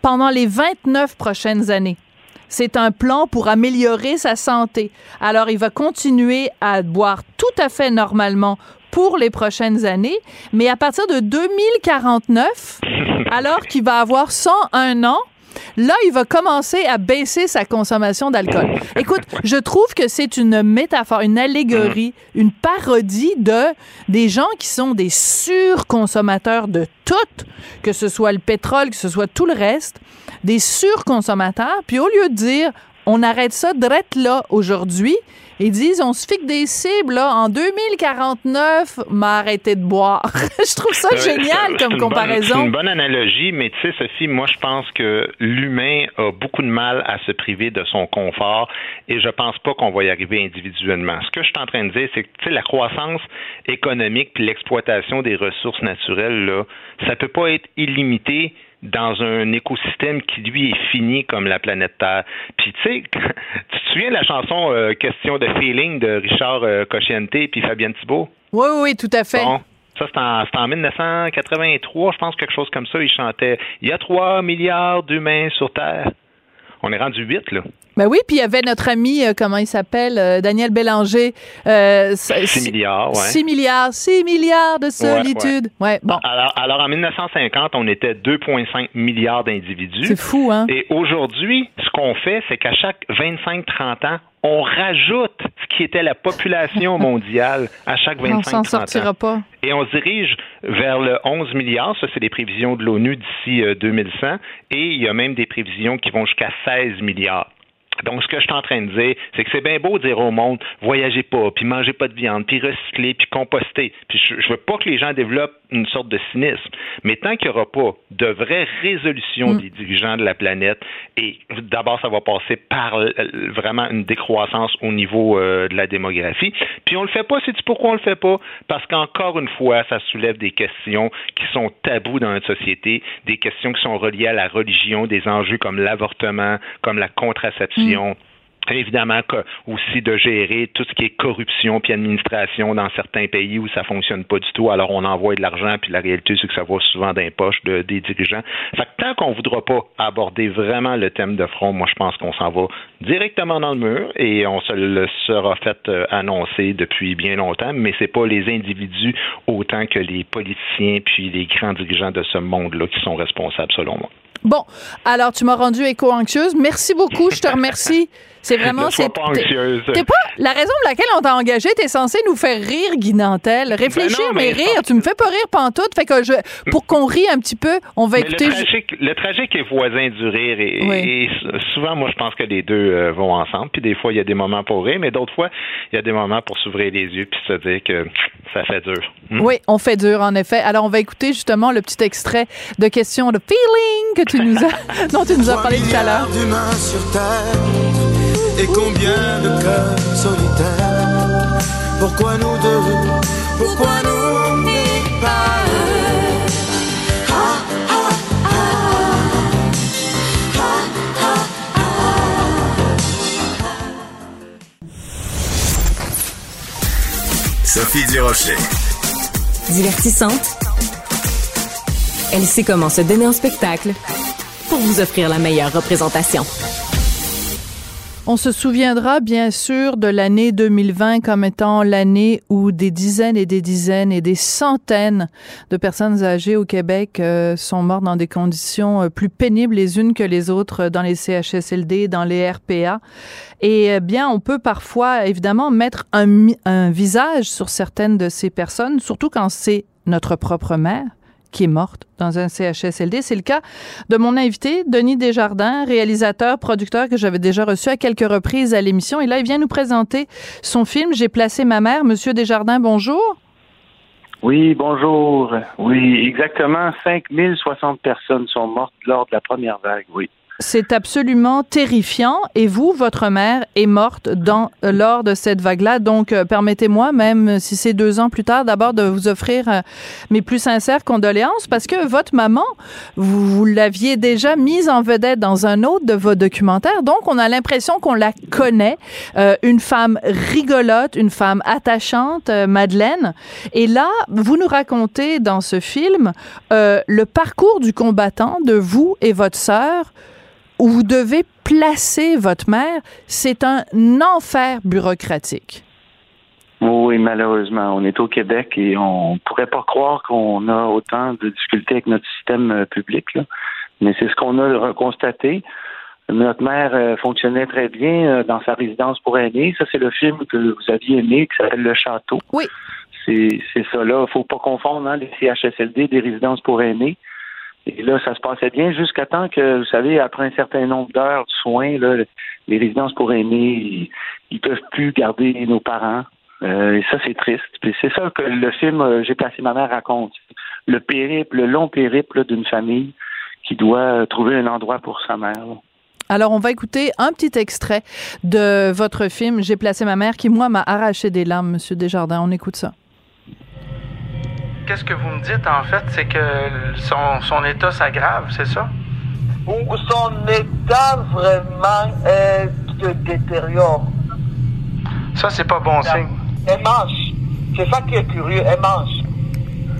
pendant les 29 prochaines années. C'est un plan pour améliorer sa santé. Alors, il va continuer à boire tout à fait normalement pour les prochaines années, mais à partir de 2049, (laughs) alors qu'il va avoir 101 ans, Là, il va commencer à baisser sa consommation d'alcool. Écoute, je trouve que c'est une métaphore, une allégorie, une parodie de des gens qui sont des surconsommateurs de tout, que ce soit le pétrole, que ce soit tout le reste, des surconsommateurs. Puis au lieu de dire on arrête ça direct là aujourd'hui, ils disent, on se fixe des cibles, là, en 2049, m'a arrêté de boire. (laughs) je trouve ça génial comme comparaison. C'est une bonne analogie, mais tu sais, Sophie, moi, je pense que l'humain a beaucoup de mal à se priver de son confort et je pense pas qu'on va y arriver individuellement. Ce que je suis en train de dire, c'est que, tu sais, la croissance économique puis l'exploitation des ressources naturelles, là, ça peut pas être illimité dans un écosystème qui, lui, est fini comme la planète Terre. Puis, tu sais, (laughs) tu te souviens de la chanson euh, Question de feeling de Richard euh, puis Fabienne Thibault? Oui, oui, tout à fait. Bon. Ça, c'est en, en, 1983, je pense, quelque chose comme ça. Il chantait Il y a 3 milliards d'humains sur Terre. On est rendu 8, là. Ben oui, puis il y avait notre ami, euh, comment il s'appelle, euh, Daniel Bélanger. Euh, 6 milliards, ouais. 6 milliards, 6 milliards de solitude. Ouais, bon. Alors, alors, en 1950, on était 2,5 milliards d'individus. C'est fou, hein? Et aujourd'hui, ce qu'on fait, c'est qu'à chaque 25-30 ans, on rajoute ce qui était la population (laughs) mondiale à chaque 25 ans. On s'en sortira pas. Et on se dirige vers le 11 milliards. Ça, c'est des prévisions de l'ONU d'ici 2100. Euh, Et il y a même des prévisions qui vont jusqu'à 16 milliards. Donc, ce que je suis en train de dire, c'est que c'est bien beau de dire au monde, voyagez pas, puis mangez pas de viande, puis recyclez, puis compostez. Puis je, veux pas que les gens développent une sorte de cynisme. Mais tant qu'il n'y aura pas de vraie résolution mm. des dirigeants de la planète, et d'abord, ça va passer par vraiment une décroissance au niveau euh, de la démographie. Puis on le fait pas, c'est pourquoi on le fait pas? Parce qu'encore une fois, ça soulève des questions qui sont tabous dans notre société, des questions qui sont reliées à la religion, des enjeux comme l'avortement, comme la contraception. Mm évidemment aussi de gérer tout ce qui est corruption puis administration dans certains pays où ça fonctionne pas du tout. Alors on envoie de l'argent puis la réalité c'est que ça va souvent dans les poches de, des dirigeants. Fait que tant qu'on voudra pas aborder vraiment le thème de front, moi je pense qu'on s'en va directement dans le mur et on se le sera fait euh, annoncer depuis bien longtemps, mais c'est pas les individus autant que les politiciens puis les grands dirigeants de ce monde-là qui sont responsables selon moi. Bon, alors tu m'as rendu éco-anxieuse. Merci beaucoup, je te remercie. (laughs) C'est vraiment. c'est pas anxieuse. T'es pas. La raison pour laquelle on t'a engagé, t'es censé nous faire rire, Guy Nantel. Réfléchir, ben mais, rire. Tu me fais pas rire pantoute. Fait que je, pour qu'on rie un petit peu, on va écouter. Le tragique, le tragique, est voisin du rire. Et, souvent, moi, je pense que les deux euh, vont ensemble. Puis des fois, il y a des moments pour rire, mais d'autres fois, il y a des moments pour s'ouvrir les yeux puis se dire que ça fait dur. Hmm? Oui, on fait dur, en effet. Alors, on va écouter justement le petit extrait de question de feeling que tu nous as, (laughs) dont tu nous as parlé tout à l'heure. Et combien de cœurs solitaires Pourquoi nous deux? Pourquoi nous pas? Sophie Durocher. Divertissante. Elle sait comment se donner en spectacle pour vous offrir la meilleure représentation. On se souviendra bien sûr de l'année 2020 comme étant l'année où des dizaines et des dizaines et des centaines de personnes âgées au Québec euh, sont mortes dans des conditions euh, plus pénibles les unes que les autres dans les CHSLD, dans les RPA. Et euh, bien, on peut parfois évidemment mettre un, un visage sur certaines de ces personnes, surtout quand c'est notre propre mère qui est morte dans un CHSLD. C'est le cas de mon invité, Denis Desjardins, réalisateur, producteur que j'avais déjà reçu à quelques reprises à l'émission. Et là, il vient nous présenter son film J'ai placé ma mère. Monsieur Desjardins, bonjour. Oui, bonjour. Oui, exactement 5060 personnes sont mortes lors de la première vague, oui. C'est absolument terrifiant. Et vous, votre mère est morte dans, euh, lors de cette vague-là. Donc, euh, permettez-moi, même si c'est deux ans plus tard, d'abord de vous offrir euh, mes plus sincères condoléances parce que votre maman, vous, vous l'aviez déjà mise en vedette dans un autre de vos documentaires. Donc, on a l'impression qu'on la connaît. une femme rigolote, une femme attachante, Madeleine. Et là, vous nous racontez dans ce film le parcours du combattant de vous et votre sœur où vous devez placer votre mère, c'est un enfer bureaucratique. Oui, malheureusement. On est au Québec et on pourrait pas croire qu'on a autant de difficultés avec notre système euh, public. Mais c'est ce qu'on a constaté. Notre mère euh, fonctionnait très bien euh, dans sa résidence pour aînés. Ça, c'est le film que vous aviez aimé, qui s'appelle Le Château. Oui. C'est ça, là. Faut pas confondre hein, les CHSLD des résidences pour aînés. Et là, ça se passait bien jusqu'à temps que, vous savez, après un certain nombre d'heures de soins, là, les résidences pour aînés, ils, peuvent plus garder nos parents. Euh, et ça, c'est triste. c'est ça que le film euh, J'ai placé ma mère raconte. Le périple, le long périple d'une famille qui doit trouver un endroit pour sa mère. Alors, on va écouter un petit extrait de votre film J'ai placé ma mère qui, moi, m'a arraché des larmes, Monsieur Desjardins. On écoute ça qu'est-ce que vous me dites, en fait, c'est que son, son état s'aggrave, c'est ça? Son état vraiment se détériore? Ça, c'est pas bon signe. Elle mange. C'est ça qui est curieux. Elle mange.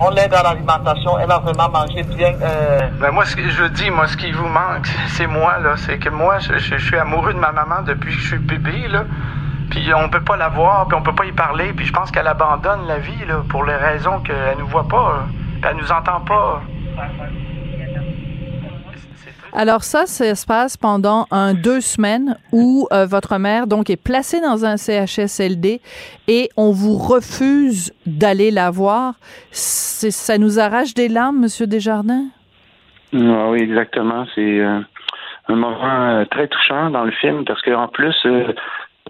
On l'aide à l'alimentation. Elle a vraiment mangé bien. Euh... Ben moi, ce que je dis, moi, ce qui vous manque, (laughs) c'est moi, là. C'est que moi, je, je, suis amoureux de ma maman depuis que je suis bébé, là. Puis on peut pas la voir, puis on peut pas y parler, puis je pense qu'elle abandonne la vie là, pour les raisons qu'elle nous voit pas, puis elle nous entend pas. Alors ça, ça se passe pendant un deux semaines où euh, votre mère donc est placée dans un CHSLD et on vous refuse d'aller la voir. Ça nous arrache des larmes, Monsieur Desjardins? Ah oui, exactement. C'est euh, un moment euh, très touchant dans le film parce qu'en plus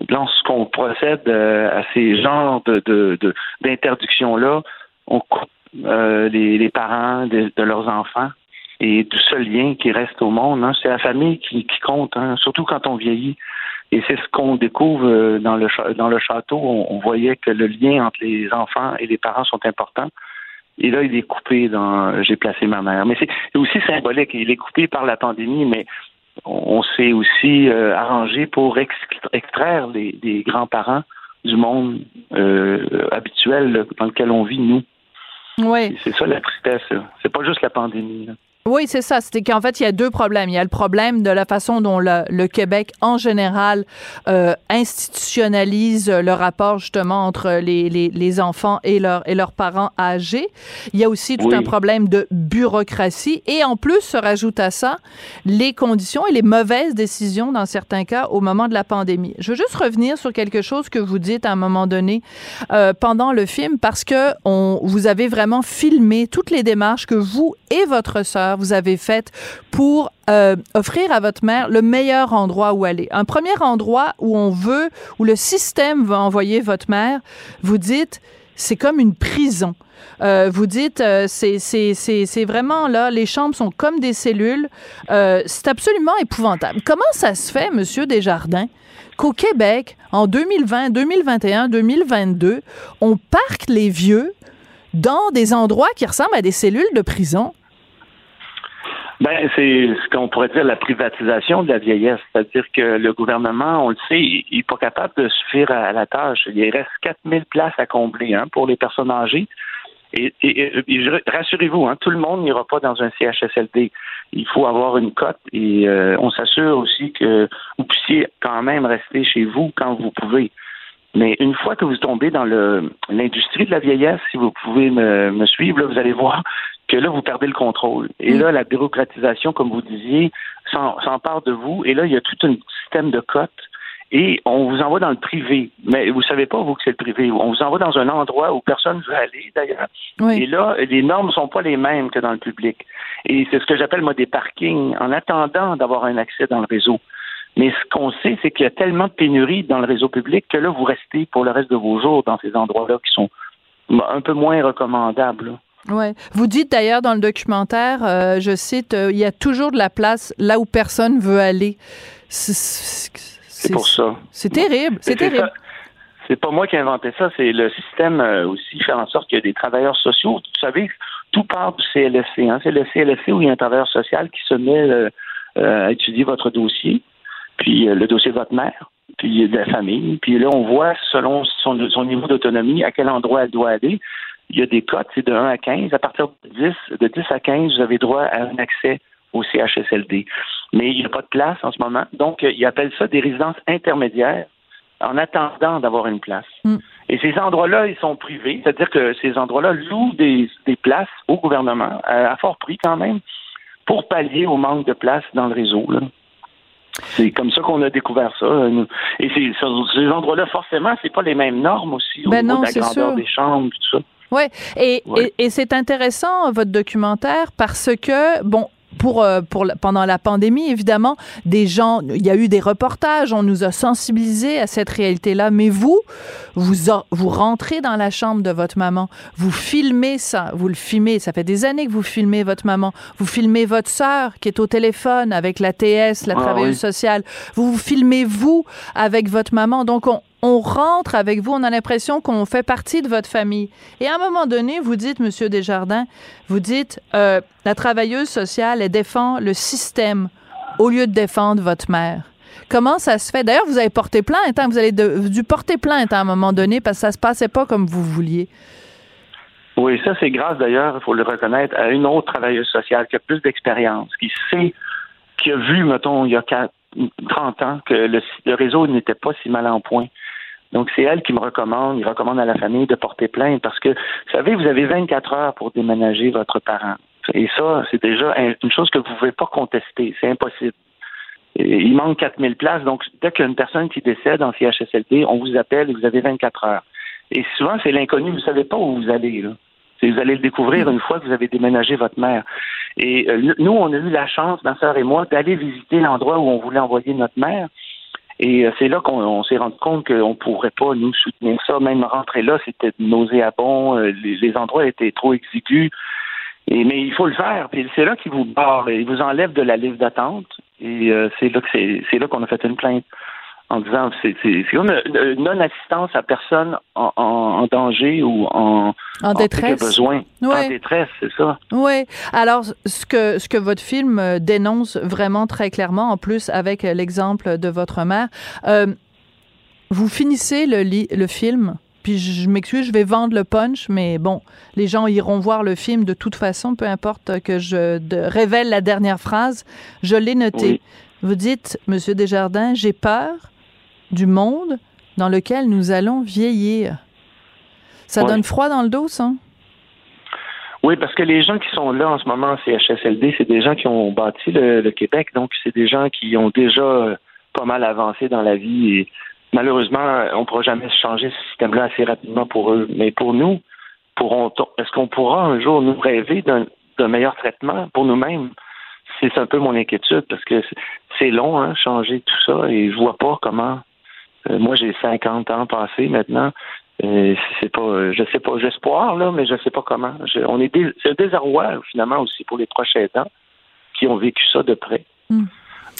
lorsqu'on procède euh, à ces genres de, d'interdictions-là, on coupe euh, les, parents de, leurs enfants et du seul lien qui reste au monde. Hein. C'est la famille qui, compte, hein, surtout quand on vieillit. Et c'est ce qu'on découvre euh, dans le, dans le château. On, voyait que le lien entre les enfants et les parents sont importants. Et là, il est coupé dans J'ai placé ma mère. Mais c'est aussi symbolique. Il est coupé par la pandémie, mais on s'est aussi euh, arrangé pour extraire des grands-parents du monde euh, habituel dans lequel on vit, nous. Oui. C'est ça la tristesse. C'est pas juste la pandémie. Oui, c'est ça. C'était qu'en fait, il y a deux problèmes. Il y a le problème de la façon dont le, Québec, en général, euh, institutionnalise le rapport justement entre les, les, les, enfants et, leur, et leurs parents âgés. Il y a aussi tout un problème de bureaucratie. Et en plus, se rajoute à ça les conditions et les mauvaises décisions, dans certains cas, au moment de la pandémie. Je veux juste revenir sur quelque chose que vous dites à un moment donné euh, pendant le film, parce que on, vous avez vraiment filmé toutes les démarches que vous et votre sœur vous avez faite pour euh, offrir à votre mère le meilleur endroit où aller. Un premier endroit où on veut, où le système va envoyer votre mère, vous dites, c'est comme une prison. Euh, vous dites, euh, c'est vraiment là, les chambres sont comme des cellules. c'est absolument épouvantable. Comment ça se fait, Monsieur Desjardins, qu'au Québec, en 2020, 2021, 2022, on parque les vieux dans des endroits qui ressemblent à des cellules de prison? Ben, c'est ce qu'on pourrait dire la privatisation de la vieillesse. C'est-à-dire que le gouvernement, on le sait, il n'est pas capable de suffire à la tâche. Il reste 4000 places à combler hein, pour les personnes âgées. Et, et- rassurez-vous, hein, tout le monde n'ira pas dans un CHSLD. Il faut avoir une cote et euh, on s'assure aussi que vous puissiez quand même rester chez vous quand vous pouvez. Mais une fois que vous tombez dans l'industrie de la vieillesse, si vous pouvez me, me suivre, là, vous allez voir que là, vous perdez le contrôle. Et là, la bureaucratisation, comme vous disiez, s'empare de vous. Et là, il y a tout un système de cotes. Et on vous envoie dans le privé. Mais vous savez pas, vous, que c'est le privé. On vous envoie dans un endroit où personne ne veut aller, d'ailleurs. Et là, les normes sont pas les mêmes que dans le public. Et c'est ce que j'appelle, moi, des parkings, en attendant d'avoir un accès dans le réseau. Mais ce qu'on sait, c'est qu'il y a tellement de pénurie dans le réseau public que là, vous restez pour le reste de vos jours dans ces endroits-là qui sont un peu moins recommandables. Ouais. Vous dites d'ailleurs dans le documentaire, euh, je cite, euh, il y a toujours de la place là où personne veut aller. C'est pour ça. C'est terrible, c'est terrible. C'est pas moi qui ai inventé ça, c'est le système euh, aussi faire en sorte qu'il y a des travailleurs sociaux. Vous savez, tout part du CLSC. Hein. C'est le CLSC où il y a un travailleur social qui se met euh, à étudier votre dossier, puis le dossier de votre mère, puis de la famille. Puis là, on voit selon son, son niveau d'autonomie à quel endroit elle doit aller. Il y a des cotes, c'est de 1 à 15. À partir de 10, de 10 à 15, vous avez droit à un accès au CHSLD. Mais il n'y a pas de place en ce moment. Donc, euh, ils appellent ça des résidences intermédiaires en attendant d'avoir une place. Et ces endroits-là, ils sont privés, c'est-à-dire que ces endroits-là louent des, des places au gouvernement, à, à fort prix quand même, pour pallier au manque de place dans le réseau. C'est comme ça qu'on a découvert ça. euh, nous. Et ces, ces endroits-là, forcément, c'est pas les mêmes normes aussi au Ben niveau non, de la grandeur sûr. des chambres, tout ça. Ouais. Et, Ouais. et, et c'est intéressant votre documentaire parce que bon. Pour, euh, pour pendant la pandémie, évidemment, des gens, il y a eu des reportages, on nous a sensibilisés à cette réalité-là. Mais vous, vous, vous rentrez dans la chambre de votre maman, vous filmez ça, vous le filmez. Ça fait des années que vous filmez votre maman. Vous filmez votre sœur qui est au téléphone avec la TS, la Ah travailleuse oui. sociale. Vous vous filmez vous avec votre maman. Donc on, on rentre avec vous, on a l'impression qu'on fait partie de votre famille. Et à un moment donné, vous dites, Monsieur Desjardins, vous dites, euh, la travailleuse sociale, elle défend le système au lieu de défendre votre mère. Comment ça se fait? D'ailleurs, vous avez porté plainte, hein? vous avez dû porter plainte à un moment donné parce que ça se passait pas comme vous vouliez. Oui, ça, c'est grâce d'ailleurs, il faut le reconnaître, à une autre travailleuse sociale qui a plus d'expérience, qui sait, qui a vu, mettons, il y a 4, 30 ans, que le réseau n'était pas si mal en point. Donc, c'est elle qui me recommande, il recommande à la famille de porter plainte parce que, vous savez, vous avez 24 heures pour déménager votre parent. Et ça, c'est déjà un- une chose que vous ne pouvez pas contester. C'est impossible. Il manque 4000 places. Donc, dès qu'il y a une personne qui décède en CHSLD, on vous appelle et vous avez 24 heures. Et souvent, c'est l'inconnu. Vous ne savez pas où vous allez. Là. Vous allez le découvrir une fois que vous avez déménagé votre mère. Et euh, nous, on a eu la chance, ma sœur et moi, d'aller visiter l'endroit où on voulait envoyer notre mère. Et euh, c'est là qu'on on s'est rendu compte qu'on pourrait pas nous soutenir ça. Même rentrer là, c'était nauséabond. Euh, les, les endroits étaient trop exigus. Et, mais il faut le faire. Puis c'est là qu'il vous barre. Il vous enlève de la liste d'attente. Et euh, c'est là que c'est là qu'on a fait une plainte en disant c'est, comme une non-assistance à personne en, en, en danger ou en, En détresse? besoin. Ouais. En détresse, c'est ça. Oui. Alors, ce que, ce que votre film euh, dénonce vraiment très clairement, en plus avec euh, l'exemple de votre mère, euh, vous finissez le, le film, puis je, m'excuse, je vais vendre le punch, mais bon, les gens iront voir le film de toute façon, peu importe que je révèle la dernière phrase. Je l'ai noté. Oui. Vous dites, Monsieur Desjardins, j'ai peur du monde dans lequel nous allons vieillir. Ça Ouais. donne froid dans le dos, ça? Oui, parce que les gens qui sont là en ce moment en CHSLD, c'est des gens qui ont bâti le, le Québec, donc c'est des gens qui ont déjà pas mal avancé dans la vie et malheureusement, on ne pourra jamais changer ce système-là assez rapidement pour eux. Mais pour nous, est-ce qu'on pourra un jour nous rêver d'un meilleur traitement? Pour nous-mêmes? C'est un peu mon inquiétude parce que c'est- c'est long, hein, changer tout ça, et je vois pas comment. Euh, moi, j'ai 50 ans passés maintenant. Euh, c'est pas, je sais pas, j'espoir là, mais je sais pas comment. Je- on est, dés- c'est un désarroi finalement aussi pour les proches aidants qui ont vécu ça de près. Hmm.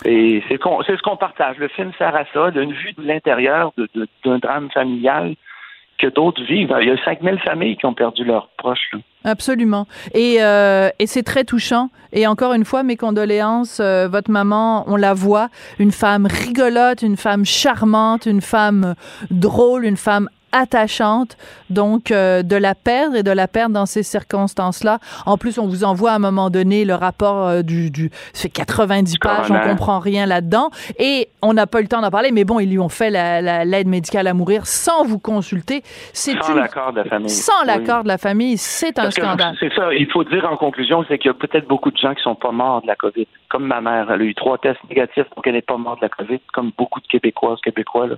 Et c'est ce qu'on partage. Le film sert à ça, d'une vue de l'intérieur de- de- d'un drame familial que d'autres vivent. Il y a 5000 familles qui ont perdu leurs proches. Absolument. Et, euh, et c'est très touchant. Et encore une fois, mes condoléances. euh, votre maman, on la voit, une femme rigolote, une femme charmante, une femme drôle, une femme attachante, donc euh, de la perdre et de la perdre dans ces circonstances-là. En plus, on vous envoie à un moment donné le rapport euh, du, du... Fait 90 pages, on comprend rien là-dedans. Et on n'a pas eu le temps d'en parler, mais bon, ils lui ont fait l'aide médicale à mourir sans vous consulter. Sans l'accord de la famille. Sans l'accord de la famille, c'est un scandale. C'est ça, il faut dire en conclusion, c'est qu'il y a peut-être beaucoup de gens qui sont pas morts de la COVID. Comme ma mère, elle a eu trois tests négatifs, donc elle n'est pas morte de la COVID, comme beaucoup de Québécoises, Québécois. Là.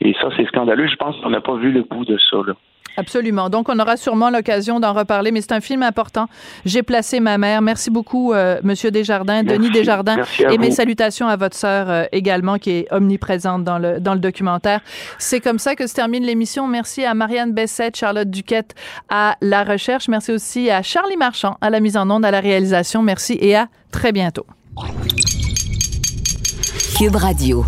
Et ça, c'est scandaleux. Je pense qu'on n'a pas vu le bout de ça. Là. Absolument. Donc, on aura sûrement l'occasion d'en reparler, mais c'est un film important. J'ai placé ma mère. Merci beaucoup, euh, Monsieur Desjardins, Denis Desjardins, et mes salutations à votre sœur euh, également, qui est omniprésente dans le dans le documentaire. C'est comme ça que se termine l'émission. Merci à Marianne Bessette, Charlotte Duquette à la recherche. Merci aussi à Charlie Marchand à la mise en onde, à la réalisation. Merci et à très bientôt. Cube Radio.